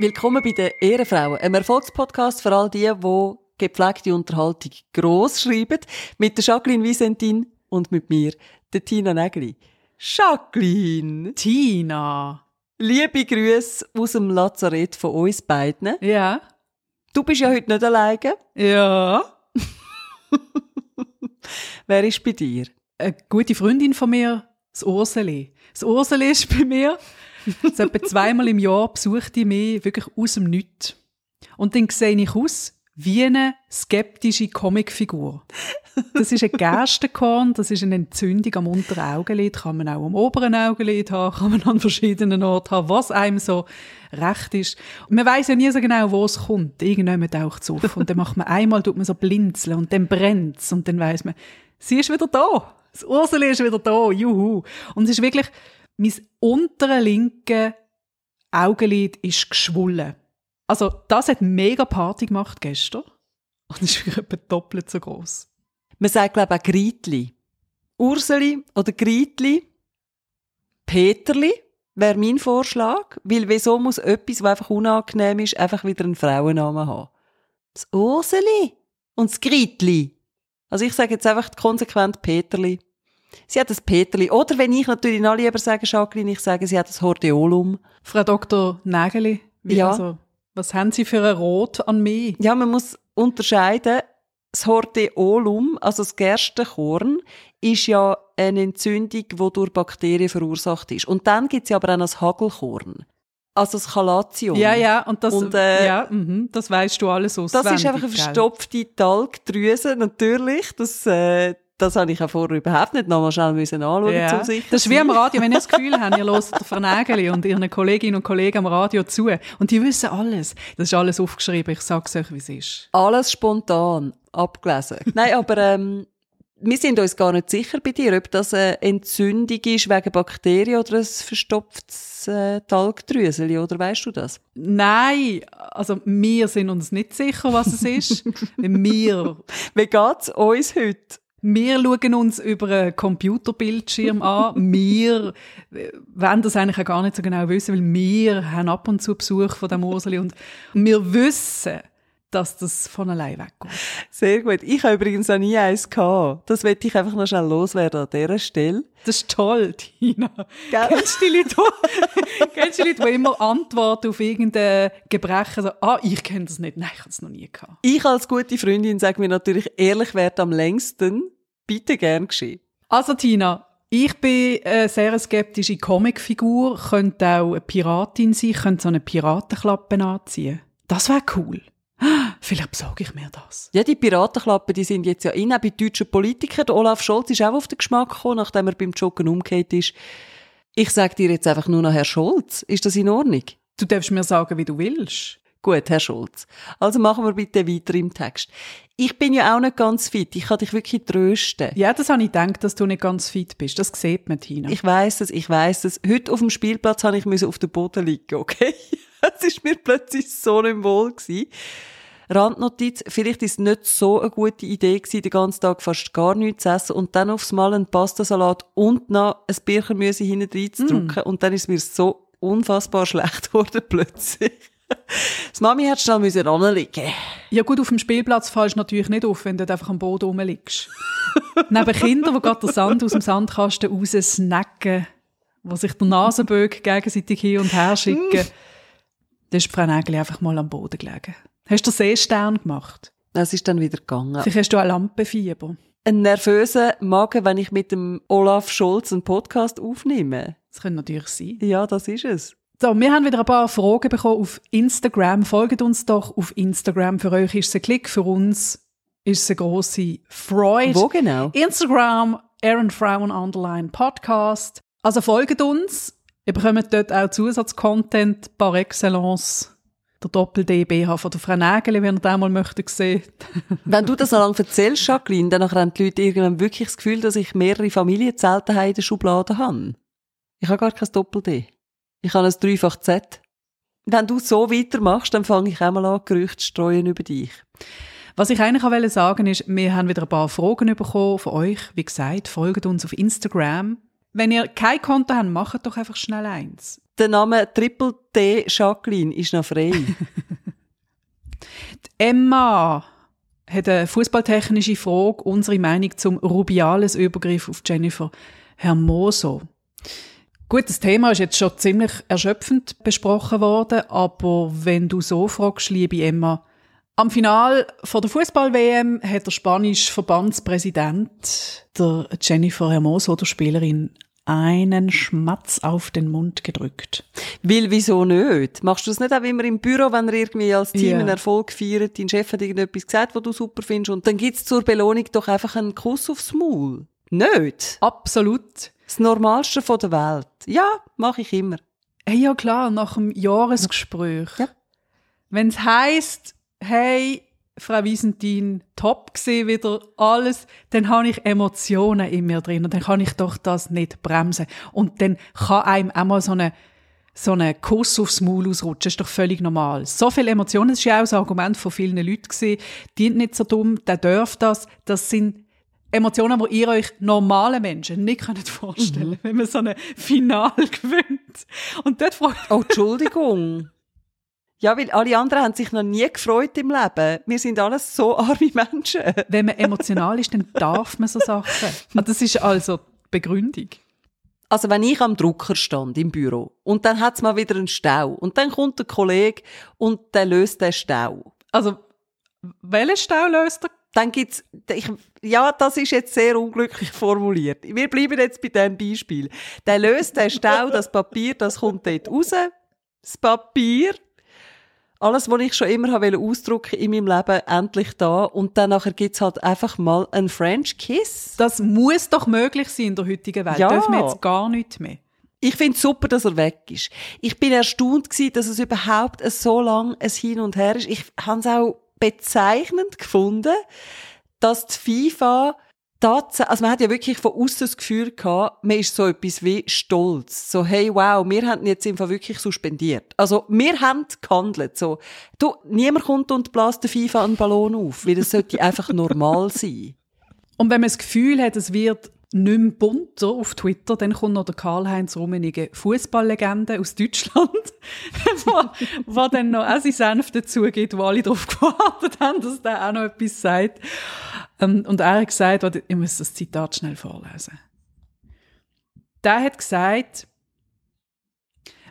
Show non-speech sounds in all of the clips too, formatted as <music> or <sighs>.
Willkommen bei den Ehrenfrauen, einem Erfolgspodcast für all die, die gepflegte Unterhaltung gross schreiben, mit der Jacqueline Visentin und mit mir, der Tina Nägeli. Jacqueline! Tina! Liebe Grüße aus dem Lazarett von uns beiden. Ja? Du bist ja heute nicht alleine. Ja? <laughs> Wer ist bei dir? Eine gute Freundin von mir, das Urseli. Das Urseli ist bei mir. So etwa zweimal im Jahr besucht die mich wirklich aus dem Nichts. Und dann sehe ich aus wie eine skeptische Comicfigur. Das ist ein Gerstenkorn, das ist eine Entzündung am unteren Augenlid, kann man auch am oberen Augenlid haben, kann man an verschiedenen Orten haben, was einem so recht ist. Und man weiß ja nie so genau, wo es kommt. Irgendjemand taucht es auf und dann macht man einmal, tut man so blinzeln und dann brennt es und dann weiß man, sie ist wieder da. Das Ursula ist wieder da, juhu. Und es ist wirklich, mein untere linke Augenlid ist geschwollen. Also, das hat mega Party gemacht gestern. Und ist wirklich etwa doppelt so groß. Man sagt, glaube ich, auch Greitli. Urseli oder Greitli. Peterli wäre mein Vorschlag. Weil wieso muss etwas, was einfach unangenehm ist, einfach wieder einen Frauennamen haben? Das Urseli und das Greitli. Also ich sage jetzt einfach konsequent Peterli. Sie hat das Peterli. Oder wenn ich natürlich noch lieber sage, Jacqueline, ich sage, sie hat das Hordeolum. Frau Dr. Nägeli, wie Ja. also, was haben Sie für ein Rot an mich? Ja, man muss unterscheiden. Das Hordeolum, also das Gerstenkorn, ist ja eine Entzündung, die durch Bakterien verursacht ist. Und dann gibt es ja aber auch noch das Hagelkorn. Also das Calatium. Ja, ja, und das, Und, äh, ja, mhm, das weißt du alles Das auswendig. ist einfach eine verstopfte Talgdrüse, natürlich. Das, äh, das habe ich auch vorher überhaupt nicht nochmal schnell müssen anschauen Ja. zum sicher Das ist wie am Radio, wenn ihr das Gefühl habt, ihr <laughs> hört der Frau Nägeli und ihren Kolleginnen und Kollegen am Radio zu und die wissen alles. Das ist alles aufgeschrieben, ich sag's euch, wie es ist. Alles spontan abgelesen. Nein, aber ähm, wir sind uns gar nicht sicher bei dir, ob das eine Entzündung ist wegen Bakterien oder ein verstopftes äh, Talgdrüseli, oder weißt du das? Nein, also wir sind uns nicht sicher, was es ist. <laughs> wir, Wie geht's uns heute? wir schauen uns über einen Computerbildschirm an. Wir äh, wollen das eigentlich auch gar nicht so genau wissen, weil wir haben ab und zu Besuch von dem Urseli und wir wissen, dass das von allein weggeht. Sehr gut. Ich habe übrigens noch nie eins gehabt. Das möchte ich einfach noch schnell loswerden an dieser Stelle. Das ist toll, Tina. Gell? <laughs> Kennst du die Leute, <laughs> kennst du die Leute, die immer antworten auf irgendein Gebrechen, so, ah, ich kenne das nicht. Nein, ich habe es noch nie gehabt. Ich als gute Freundin sage mir natürlich, ehrlich wäre am längsten. Bitte gern geschehen. Also, Tina, ich bin eine sehr skeptische Comicfigur, könnte auch eine Piratin sein, könnte so eine Piratenklappe anziehen. Das wäre cool. Vielleicht besorge ich mir das. Ja, die Piratenklappen, die sind jetzt ja in, auch bei deutschen Politikern. Der Olaf Scholz ist auch auf den Geschmack gekommen, nachdem er beim Joggen umgekehrt ist. Ich sage dir jetzt einfach nur noch, Herr Scholz, ist das in Ordnung? Du darfst mir sagen, wie du willst. Gut, Herr Scholz. Also machen wir bitte weiter im Text. Ich bin ja auch nicht ganz fit. Ich kann dich wirklich trösten. Ja, das habe ich gedacht, dass du nicht ganz fit bist. Das sieht man, Tina. Ich weiß es, ich weiß es. Heute auf dem Spielplatz habe ich auf dem Boden liegen, okay? <laughs> Es ist mir plötzlich so nicht wohl gewesen. Randnotiz, vielleicht ist es nicht so eine gute Idee gewesen, den ganzen Tag fast gar nichts zu essen und dann aufs Mal einen Pastasalat und noch ein Birchermüse hinten reinzudrücken und dann ist es mir so unfassbar schlecht <laughs> geworden plötzlich. Das Mami hat schnell müssen anliegen. Ja gut, auf dem Spielplatz fallst du natürlich nicht auf, wenn du einfach am Boden rumliegst. <laughs> Neben Kindern, die gerade den Sand aus dem Sandkasten raussnacken, die sich den Nasenbögen gegenseitig hin und her schicken, da ist Frau einfach mal am Boden gelegen. Hast du Seestern gemacht? Es ist dann wieder gegangen. Vielleicht hast du auch Lampenfieber. Ein nervöser Magen, wenn ich mit dem Olaf Scholz einen Podcast aufnehme. Das könnte natürlich sein. Ja, das ist es. So, wir haben wieder ein paar Fragen bekommen auf Instagram. Folgt uns doch auf Instagram. Für euch ist es ein Klick, für uns ist es eine grosse Freude. Wo genau? Instagram, Aaron Frauen Underline Podcast. Also folgt uns. Ihr bekommt dort auch Zusatzcontent par excellence. Der Doppel-DBH von der Frau Nägeli, wenn ihr den mal möchtet sehen. <laughs> Wenn du das so lange erzählst, Jacqueline, dann haben die Leute irgendwann wirklich das Gefühl, dass ich mehrere Familienzelte in der Schublade habe. Ich habe gar kein Doppel-D. Ich habe ein Dreifach Z. Wenn du so weitermachst, dann fange ich auch mal an, Gerüchte zu streuen über dich. Was ich eigentlich auch sagen wollte, ist, wir haben wieder ein paar Fragen bekommen von euch. Wie gesagt, folgt uns auf Instagram. Wenn ihr kein Konto habt, macht doch einfach schnell eins. Der Name Triple T Jacqueline ist noch frei. <laughs> Emma hat eine fußballtechnische Frage, unsere Meinung zum rubiales Übergriff auf Jennifer Hermoso. Gut, das Thema ist jetzt schon ziemlich erschöpfend besprochen worden, aber wenn du so fragst, liebe Emma, am Final von der Fußball-WM hat der spanische Verbandspräsident der Jennifer Hermoso, der Spielerin, einen Schmatz auf den Mund gedrückt. Weil, wieso nicht? Machst du es nicht auch immer im Büro, wenn ihr irgendwie als Team Ja. einen Erfolg feiert, dein Chef hat irgendetwas gesagt, was du super findest, und dann gibt's zur Belohnung doch einfach einen Kuss aufs Maul? Nicht? Absolut. Das Normalste von der Welt. Ja, mache ich immer. Hey, ja klar, nach dem Jahresgespräch. Ja. Wenn es heisst, hey, Frau Wiesentin, top gesehen wieder alles, dann habe ich Emotionen in mir drin und dann kann ich doch das nicht bremsen. Und dann kann einem auch mal so eine so einen Kuss aufs Maul ausrutschen, ist doch völlig normal. So viele Emotionen, das ist ja auch das Argument von vielen Leuten gesehen, die nicht so dumm, der darf das, das sind Emotionen, die ihr euch normale Menschen nicht könnt <laughs> vorstellen wenn man so ein Final <laughs> gewinnt. Und dort fragt Oh, Entschuldigung. <laughs> ja, weil alle anderen haben sich noch nie gefreut im Leben. Wir sind alles so <laughs> arme Menschen. wenn man emotional ist, dann darf man so Sachen. <laughs> Ah, Das ist also die Begründung. Also wenn ich am Drucker stand im Büro und dann hat's mal wieder einen Stau und dann kommt der Kollege und der löst den Stau. Also, welchen Stau löst er? Dann gibt's, ich, ja, das ist jetzt sehr unglücklich formuliert. Wir bleiben jetzt bei diesem Beispiel. Der löst den Stau, das Papier, das kommt dort raus. Das Papier. Alles, was ich schon immer habe ausdrucken in meinem Leben, endlich da. Und dann nachher gibt's halt einfach mal einen French Kiss. Das muss doch möglich sein in der heutigen Welt. Ja. Dürfen wir jetzt gar nicht mehr. Ich finde super, dass er weg ist. Ich bin erstaunt gewesen, dass es überhaupt so lang ein Hin und Her ist. Ich habe es auch bezeichnend gefunden, dass die FIFA tatsächlich, also man hat ja wirklich von außen das Gefühl gehabt, man ist so etwas wie stolz. So, hey, wow, wir haben jetzt Fall wirklich suspendiert. Also, wir haben gehandelt. So, du, niemand kommt und bläst der FIFA einen Ballon auf, weil das sollte einfach normal sein. Und wenn man das Gefühl hat, es wird nicht mehr bunter auf Twitter, dann kommt noch der Karl-Heinz Rummenigge, Fußballlegende aus Deutschland, <laughs> wo dann noch auch sein Senf dazu gibt, wo alle darauf gewartet haben, dass der auch noch etwas sagt. Ähm, Und er hat gesagt, ich muss das Zitat schnell vorlesen. Der hat gesagt,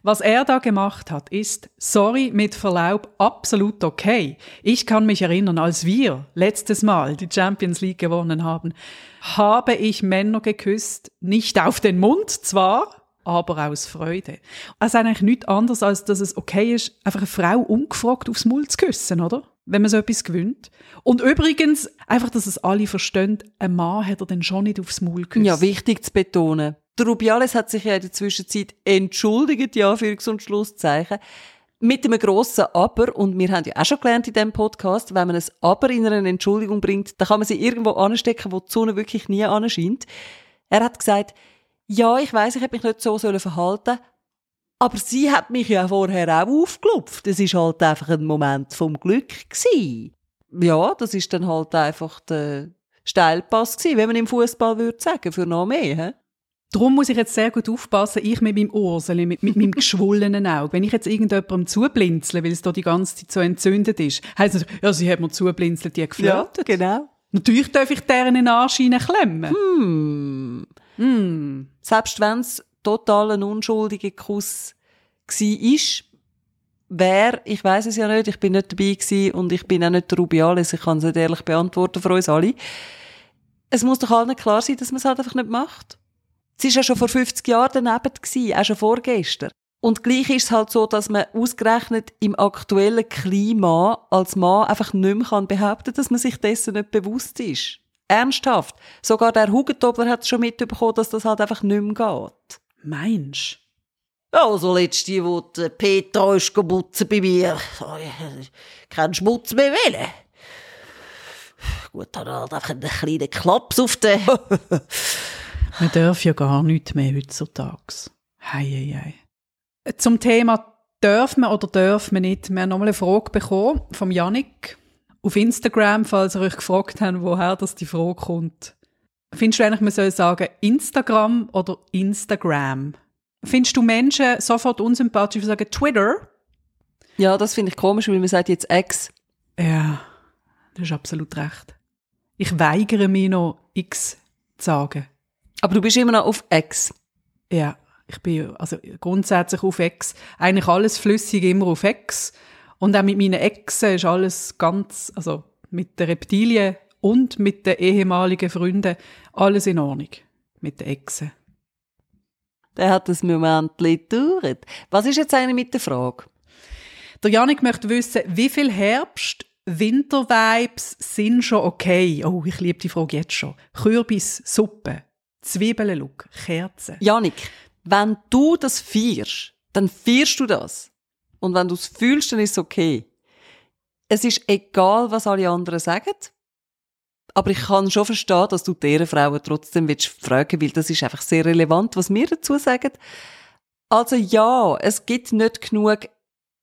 was er da gemacht hat, ist, sorry, mit Verlaub, absolut okay. Ich kann mich erinnern, als wir letztes Mal die Champions League gewonnen haben, habe ich Männer geküsst, nicht auf den Mund zwar, aber aus Freude. Also eigentlich nichts anderes, als dass es okay ist, einfach eine Frau ungefragt aufs Maul zu küssen, oder? Wenn man so etwas gewöhnt. Und übrigens, einfach, dass es alle verstehen, ein Mann hat er dann schon nicht aufs Maul geküsst. Ja, wichtig zu betonen. Der Rubiales hat sich ja in der Zwischenzeit entschuldigt, ja, Anführungs- und Schlusszeichen, mit einem grossen Aber, und wir haben ja auch schon gelernt in diesem Podcast, wenn man ein Aber in einer Entschuldigung bringt, dann kann man sie irgendwo anstecken, wo die Sonne wirklich nie anscheint. Er hat gesagt, ja, ich weiß, ich hätte mich nicht so sollen verhalten aber sie hat mich ja vorher auch aufgelupft. Es ist halt einfach ein Moment vom Glück gsi. Ja, das ist dann halt einfach der Steilpass gsi, wenn man im Fußball würde sagen, für noch mehr. He? Darum muss ich jetzt sehr gut aufpassen, ich mit meinem Urseli, mit, mit meinem <laughs> geschwollenen Auge. Wenn ich jetzt irgendjemandem zublinzle, weil es da die ganze Zeit so entzündet ist, heisst es, ja, sie hat mir zublinzelt, die geflirtet. genau. Natürlich darf ich deren in den Arsch klemmen. Hm. Hm. Selbst wenn es total ein unschuldiger Kuss ist, wer, ich weiß es ja nicht, ich bin nicht dabei gsi und ich bin auch nicht der Rubiales, ich kann es nicht ehrlich beantworten für uns alle. Es muss doch allen klar sein, dass man es halt einfach nicht macht. Es ist ja schon vor 50 Jahren daneben gsi, auch schon vorgestern. Und gleich ist es halt so, dass man ausgerechnet im aktuellen Klima als Mann einfach nicht mehr kann behaupten dass man sich dessen nicht bewusst ist. Ernsthaft. Sogar der Hugentobler hat schon mitbekommen, dass das halt einfach nicht mehr geht. Meinst Also, letzte, wo der Petra ist gebutzen bei mir. Kein Schmutz mehr wählen. Gut, dann halt einfach einen kleinen Klaps auf den... <laughs> Man darf ja gar nichts mehr heutzutage. Hei, hei, hei. Zum Thema darf man oder darf man nicht. Wir haben nochmal eine Frage bekommen vom Yannick auf Instagram, falls ihr euch gefragt habt, woher das die Frage kommt. Findest du eigentlich, man soll sagen Instagram oder Instagram? Findest du Menschen sofort unsympathisch, die sagen Twitter? Ja, das finde ich komisch, weil man sagt jetzt X. Ja, das ist absolut recht. Ich weigere mich noch X zu sagen. Aber du bist immer noch auf X. Ja, ich bin also grundsätzlich auf X. Eigentlich alles flüssig immer auf X. Und auch mit meinen Exen ist alles ganz, also mit den Reptilien und mit den ehemaligen Freunden, alles in Ordnung. Mit den Exen. Der hat das Moment gedauert. Was ist jetzt eigentlich mit der Frage? Der Janik möchte wissen, wie viel Herbst, Wintervibes sind schon okay? Oh, ich liebe die Frage jetzt schon. Kürbis, Suppe, Zwiebellook, Kerzen. Janik, wenn du das feierst, dann feierst du das. Und wenn du es fühlst, dann ist es okay. Es ist egal, was alle anderen sagen. Aber ich kann schon verstehen, dass du deren Frauen trotzdem willst fragen, weil das ist einfach sehr relevant, was wir dazu sagen. Also ja, es gibt nicht genug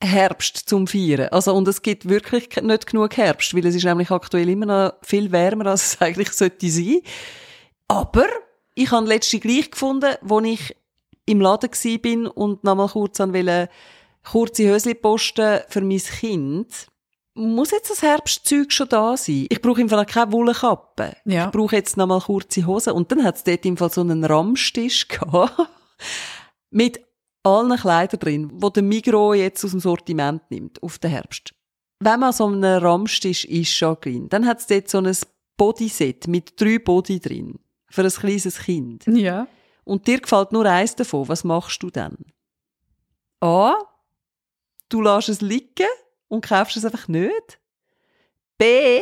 Herbst zum Feiern. Also, und es gibt wirklich nicht genug Herbst, weil es ist nämlich aktuell immer noch viel wärmer, als es <laughs> eigentlich sollte sein. Aber ich habe letzte gleich gefunden, wo ich im Laden gsi bin und nochmal kurz an wollte, kurze Hösli posten für mein Kind. Muss jetzt das Herbstzeug schon da sein? Ich brauche im Fall keine Wollkappe. Ja. Ich brauche jetzt nochmal kurze Hosen. Und dann hat es dort im Fall so einen Ramstisch <laughs> gehabt. mit allen Kleidern drin, wo der Migro jetzt aus dem Sortiment nimmt, auf den Herbst. Wenn man so einem Ramstisch ist, Jacqueline, dann hat es dort so ein Bodyset mit drei Body drin. Für ein kleines Kind. Ja. Und dir gefällt nur eins davon. Was machst du dann? A. Du lässt es liegen und kaufst es einfach nicht. B.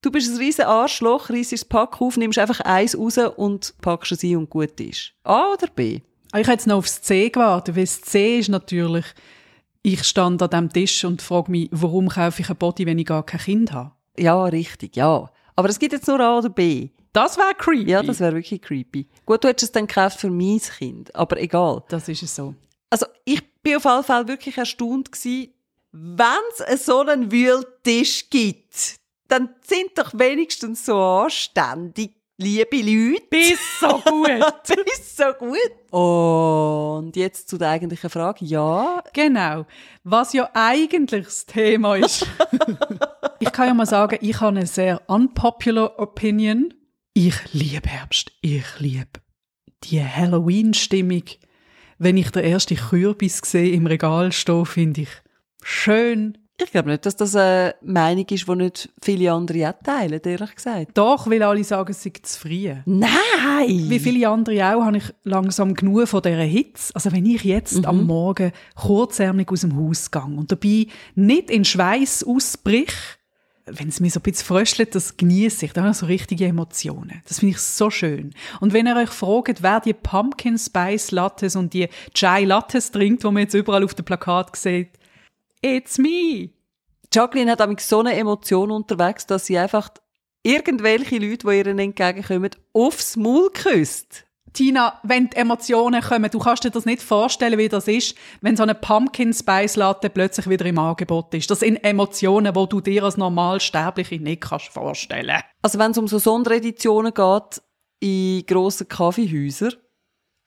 Du bist ein riesen Arschloch, reißt das Pack auf, nimmst einfach eins raus und packst es ein und gut ist. A oder B? Ich habe jetzt noch aufs C gewartet, weil das C ist natürlich, ich stand an diesem Tisch und frage mich, warum kaufe ich ein Body, wenn ich gar kein Kind habe? Ja, richtig, ja. Aber es gibt jetzt nur A oder B. Das wäre creepy. Ja, das wäre wirklich creepy. Gut, du hättest es dann gekauft für mein Kind, aber egal. das ist es so. Also ich bin auf jeden Fall wirklich erstaunt gewesen, wenn es so einen Wühltisch gibt, dann sind doch wenigstens so anständig, liebe Leute. Bis so gut. <laughs> Bis so gut. Und jetzt zu der eigentlichen Frage. Ja, genau. Was ja eigentlich das Thema ist. <laughs> ich kann ja mal sagen, ich habe eine sehr unpopular Opinion. Ich liebe Herbst. Ich liebe die Halloween-Stimmung. Wenn ich den ersten Kürbis sehe im Regal stehen, finde ich schön. ich glaube nicht, dass das eine Meinung ist, die nicht viele andere auch teilen, ehrlich gesagt. Doch, weil alle sagen, es sei zu früh. Nein! Wie viele andere auch, habe ich langsam genug von dieser Hitze. Also wenn ich jetzt am Morgen kurzärmlich aus dem Haus gehe und dabei nicht in Schweiß ausbrich, wenn es mir so ein bisschen fröstelt, das genieße ich. Da habe ich so richtige Emotionen. Das finde ich so schön. Und wenn ihr euch fragt, wer die Pumpkin Spice Lattes und die Chai Lattes trinkt, die man jetzt überall auf dem Plakat sieht, it's me. Jacqueline hat nämlich so eine Emotion unterwegs, dass sie einfach irgendwelche Leute, die ihr entgegenkommen, aufs Maul küsst. Tina, wenn die Emotionen kommen, du kannst dir das nicht vorstellen, wie das ist, wenn so eine Pumpkin Spice Latte plötzlich wieder im Angebot ist. Das sind Emotionen, wo du dir als normal Sterbliche nicht kannst vorstellen. Also wenn es um so Sondereditionen geht in grossen Kaffeehäusern,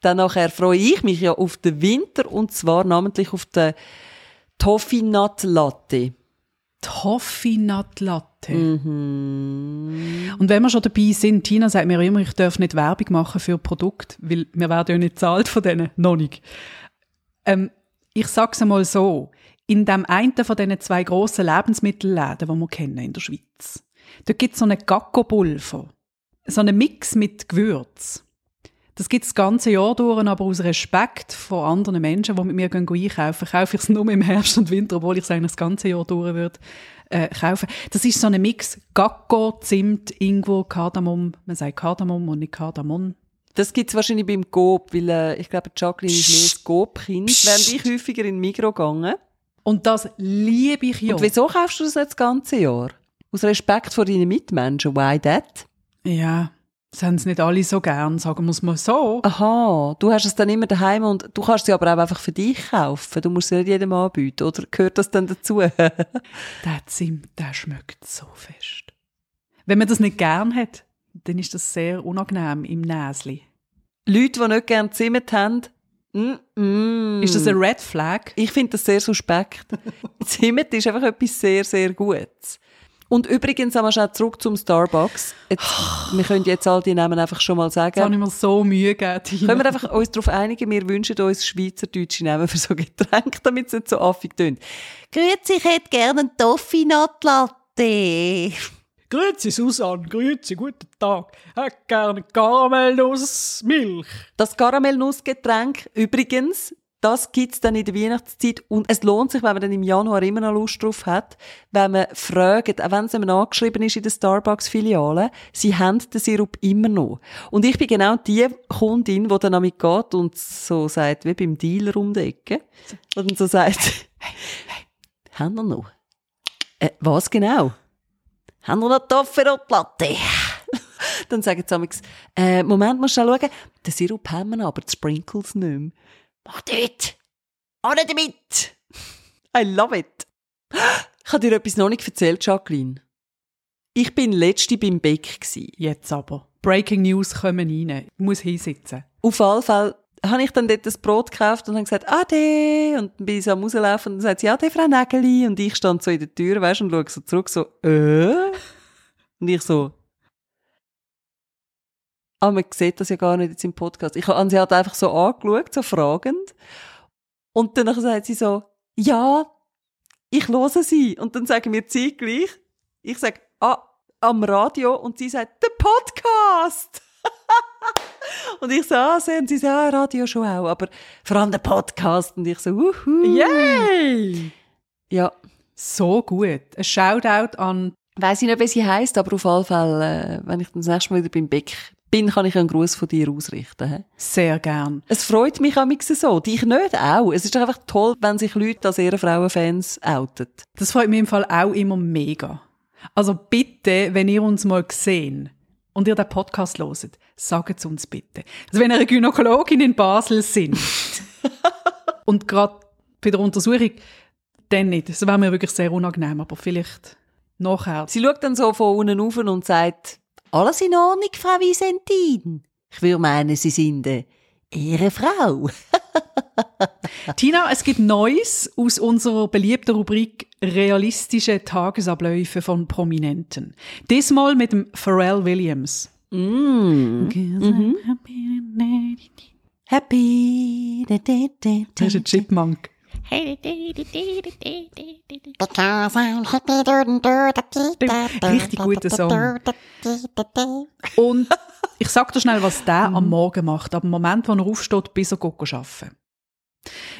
dann nachher freue ich mich ja auf den Winter und zwar namentlich auf den Toffee Nut Latte. Toffee Nut Latte. Mhm. Und wenn wir schon dabei sind, Tina sagt mir immer, ich darf nicht Werbung machen für Produkte, weil wir werden ja nicht zahlt von denen, noch nicht. Ähm, ich sag's einmal so, in dem einen von diesen zwei grossen Lebensmittelläden, die wir kennen in der Schweiz, da gibt's so einen Gacko-Pulver. So einen Mix mit Gewürz. Das gibt's das ganze Jahr durch, aber aus Respekt vor anderen Menschen, die mit mir gehen einkaufen, kaufe ich es nur im Herbst und Winter, obwohl ich es eigentlich das ganze Jahr durch würde, äh, kaufen. Das ist so ein Mix Gacko, Zimt, Ingwer, Kardamom. Man sagt Kardamom und nicht Kardamom. Das gibt's wahrscheinlich beim Coop, weil äh, ich glaube, Jacqueline ist mehr das Coop-Kind, während ich häufiger in Migro gegangen. Und das liebe ich ja. Und wieso kaufst du das nicht das ganze Jahr? Aus Respekt vor deinen Mitmenschen. Why that? Ja, das haben sie nicht alle so gern, sagen es mal so. Aha, du hast es dann immer daheim und du kannst sie aber auch einfach für dich kaufen. Du musst sie nicht jedem anbieten, oder gehört das dann dazu? <laughs> Der Zimt, der schmeckt so fest. Wenn man das nicht gern hat, dann ist das sehr unangenehm im Näsli. Leute, die nicht gerne Zimt haben, mm, mm. Ist das ein Red Flag? Ich finde das sehr suspekt. <laughs> Zimt ist einfach etwas sehr, sehr Gutes. Und übrigens haben wir schon zurück zum Starbucks. Jetzt, <sighs> wir können jetzt all die Namen einfach schon mal sagen. Jetzt habe ich mir so Mühe gegeben. Tina. Können wir einfach uns darauf einigen, wir wünschen uns schweizerdeutsche Namen für so Getränke, <laughs> damit es nicht so affig tönt. Grüezi, ich hätte gerne einen Toffee Nut Latte. Grüezi Susanne, grüezi, guten Tag. Hätte gerne Karamellnussmilch. Das Karamellnussgetränk übrigens, das gibt's dann in der Weihnachtszeit und es lohnt sich, wenn man dann im Januar immer noch Lust drauf hat, wenn man fragt, auch wenn es einem angeschrieben ist in der Starbucks-Filiale, sie haben den Sirup immer noch. Und ich bin genau die Kundin, die dann damit geht und so sagt, wie beim Dealer um die Ecke, und so sagt, <laughs> hey, hey, haben wir noch? Äh, was genau? Haben wir noch Tofferoplatte? <laughs> dann sagen sie äh, Moment, musst du schauen, den Sirup haben wir aber die Sprinkles nicht mehr. Mach damit! Alle damit! I love it! Ich habe dir etwas noch nicht erzählt, Jacqueline. Ich bin letzte beim Beck. Gewesen. Jetzt aber. Breaking News kommen rein. Ich muss hinsitzen. Auf alle Fälle habe ich dann dort das Brot gekauft und habe gesagt, Ade! Und dann bin ich so am rauslaufen und dann sagt sie, Ade, Frau Nägeli. Und ich stand so in der Tür, weißt, und schaue so zurück, so, äh? Und ich so, aber man sieht das ja gar nicht jetzt im Podcast. Ich habe sie halt einfach so angeschaut, so fragend. Und dann sagt sie so, ja, ich höre sie. Und dann sagen wir zeitgleich. Ich sage, ah, am Radio. Und sie sagt, der Podcast! <laughs> und ich so, ah, sehen Sie, ja, Radio schon auch. Aber vor allem der Podcast. Und ich so, uhu. Yay! Ja. So gut. Ein Shoutout an Weiss ich nicht, wie sie heisst, aber auf alle Fälle, äh, wenn ich das nächste Mal wieder beim Beck bin, kann ich einen Gruß von dir ausrichten. he? sehr gern. Es freut mich amix so. Dich nicht auch. Es ist einfach toll, wenn sich Leute als ihre Frauenfans outen. Das freut mich im Fall auch immer mega. Also bitte, wenn ihr uns mal gesehen und ihr den Podcast loset, sagt es uns bitte. Also wenn ihr eine Gynäkologin in Basel sind <laughs> und gerade bei der Untersuchung, dann nicht. Das wäre mir wirklich sehr unangenehm, aber vielleicht nachher. Sie schaut dann so von unten auf und sagt, alles in Ordnung, Frau Visentin? Ich würde meinen, Sie sind eine Ehrenfrau. <laughs> Tina, es gibt Neues aus unserer beliebten Rubrik realistische Tagesabläufe von Prominenten. Diesmal mit dem Pharrell Williams. Mm. Mhm. Happy. Da, da, da, Das ist ein Chipmunk. Richtig guter Song. Und ich sag dir schnell, was der am Morgen macht, ab dem Moment, wo er aufsteht, bis er arbeiten.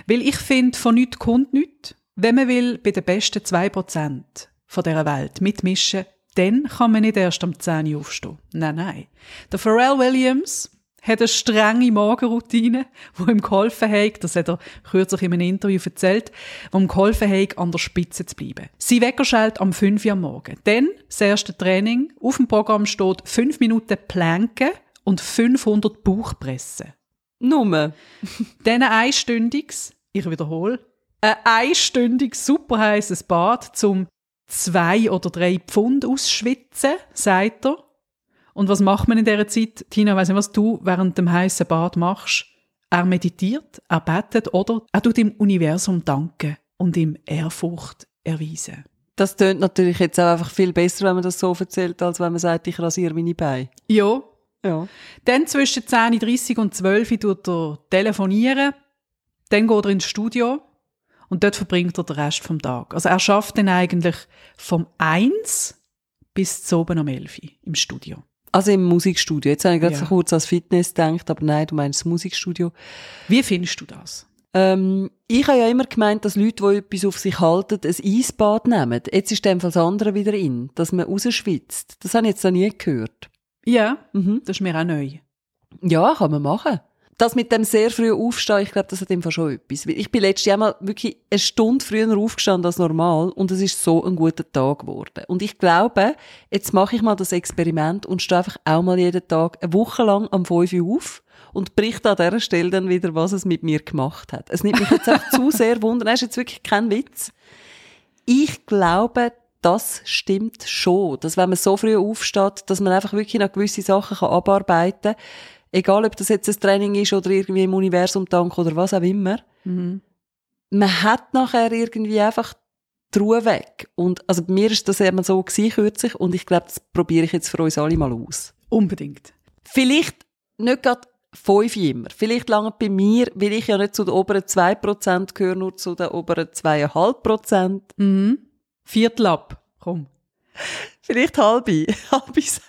Weil ich finde, von nichts kommt nichts. Wenn man will, bei den besten 2% von dieser Welt mitmischen, dann kann man nicht erst am 10 Uhr aufstehen. Nein, nein. Der Pharrell Williams hat eine strenge Morgenroutine, die ihm geholfen hat, das hat er kürzlich in einem Interview erzählt, wo ihm geholfen hat, an der Spitze zu bleiben. Sie Wecker schaltet am 5 Uhr am Morgen. Dann, das erste Training, auf dem Programm steht 5 Minuten Planken und 500 Bauchpressen. Nummer. <laughs> Dann ein einstündiges, ich wiederhole, ein einstündiges super heißes Bad zum zwei oder drei Pfund ausschwitzen, sagt er. Und was macht man in dieser Zeit? Tina, weiss nicht, was du während dem heißen Bad machst? Er meditiert, er betet oder er tut dem Universum danken und ihm Ehrfurcht erweisen. Das tönt natürlich jetzt auch einfach viel besser, wenn man das so erzählt, als wenn man sagt, ich rasiere meine Beine. Ja. Ja. Dann zwischen 10.30 und 12 Uhr tut er telefonieren. Dann geht er ins Studio. Und dort verbringt er den Rest vom Tag. Also er schafft dann eigentlich vom 1 bis zu oben um 11 Uhr im Studio. Also im Musikstudio. Jetzt habe ich gerade Ja. kurz als Fitness gedacht, aber nein, du meinst das Musikstudio. Wie findest du das? Ähm, ich habe ja immer gemeint, dass Leute, die etwas auf sich halten, ein Eisbad nehmen. Jetzt ist dem das andere wieder in, dass man rausschwitzt. Das habe ich jetzt noch nie gehört. Ja, Mhm. das ist mir auch neu. Ja, kann man machen. Das mit dem sehr früh Aufstehen, ich glaube, das hat Fall schon etwas. Ich bin letztes Jahr mal wirklich eine Stunde früher aufgestanden als normal und es ist so ein guter Tag geworden. Und ich glaube, jetzt mache ich mal das Experiment und stehe einfach auch mal jeden Tag eine Woche lang am 5 Uhr auf und berichte an dieser Stelle dann wieder, was es mit mir gemacht hat. Es nimmt mich jetzt auch zu <laughs> sehr wunder. Das ist jetzt wirklich kein Witz. Ich glaube, das stimmt schon. Dass wenn man so früh aufsteht, dass man einfach wirklich noch gewisse Sachen kann abarbeiten kann. Egal, ob das jetzt ein Training ist oder irgendwie im Universum Tank oder was auch immer. Mhm. Man hat nachher irgendwie einfach die Ruhe weg. Und, also bei mir ist das eben so gewesen, kürzlich und ich glaube, das probiere ich jetzt für uns alle mal aus. Unbedingt. Vielleicht nicht gerade fünf immer. Vielleicht lange bei mir, weil ich ja nicht zu den oberen 2% gehöre, nur zu den oberen 2,5%. Mhm. Viertel ab. Komm. Vielleicht halbe, <laughs> halbe sechs.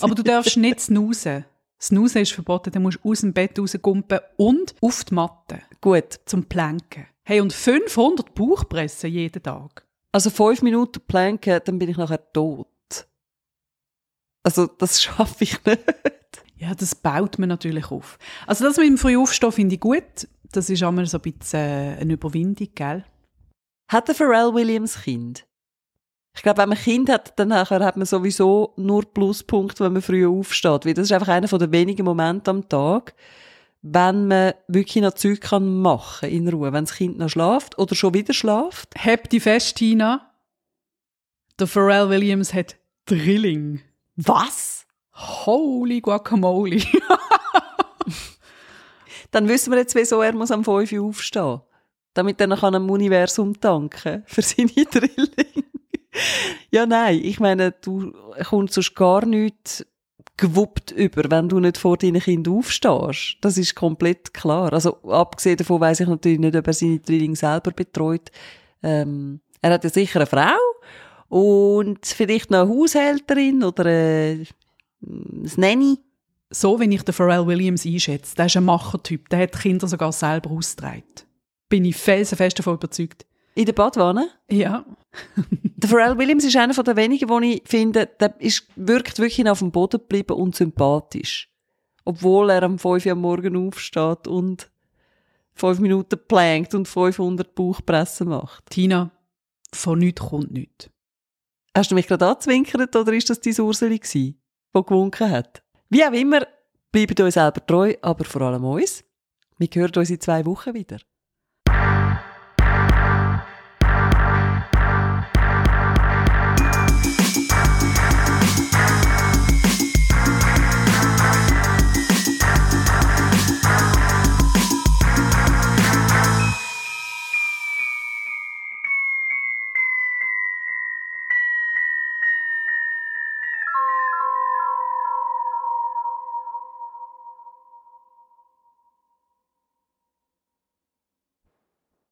Aber du darfst nicht snoosen. Snoosen ist verboten, dann musst du aus dem Bett rausgumpen und auf die Matte Gut. zum Planken. Hey, und 500 Bauchpressen jeden Tag. Also fünf Minuten planken, dann bin ich nachher tot. Also das <laughs> schaffe ich nicht. Ja, das baut man natürlich auf. Also das mit dem Frühaufstehen finde ich gut. Das ist einmal so ein bisschen äh, eine Überwindung, gell? Hat der Pharrell Williams Kind? Ich glaube, wenn man Kind hat, dann hat man sowieso nur Pluspunkte, wenn man früh aufsteht. Weil das ist einfach einer der wenigen Momente am Tag, wenn man wirklich noch Zeug kann machen in Ruhe. Wenn das Kind noch schlaft oder schon wieder schlaft. Heb die fest, Tina. Der Pharrell Williams hat Drilling. Was? Holy Guacamole. <laughs> Dann wissen wir jetzt, wieso er muss am 5 Uhr aufstehen. Damit er noch an einem Universum tanken für seine <laughs> Drilling. <laughs> ja, nein, ich meine, du kommst sonst gar nichts gewuppt über, wenn du nicht vor deinen Kindern aufstehst. Das ist komplett klar. Also, abgesehen davon weiss ich natürlich nicht, ob er seine Drilling selber betreut. Ähm, er hat ja sicher eine Frau und vielleicht noch eine Haushälterin oder äh, ein Nanny. so, wenn ich den Pharrell Williams einschätze, der ist ein Machertyp, der hat Kinder sogar selber ausgetragen. Bin ich felsenfest davon überzeugt. In der Badwanne. Ja. <laughs> Der Pharrell Williams ist einer der wenigen, wo ich finde, der ist, wirkt wirklich auf dem Boden geblieben und sympathisch. Obwohl er am 5 Uhr am Morgen aufsteht und 5 Minuten plankt und 500 Bauchpressen macht. Tina, von nichts kommt nichts. Hast du mich gerade angezwinkert oder ist das dein Urseli gsi, wo gewunken hat? Wie auch immer, bleibt uns selber treu, aber vor allem uns. Wir hören uns in zwei Wochen wieder.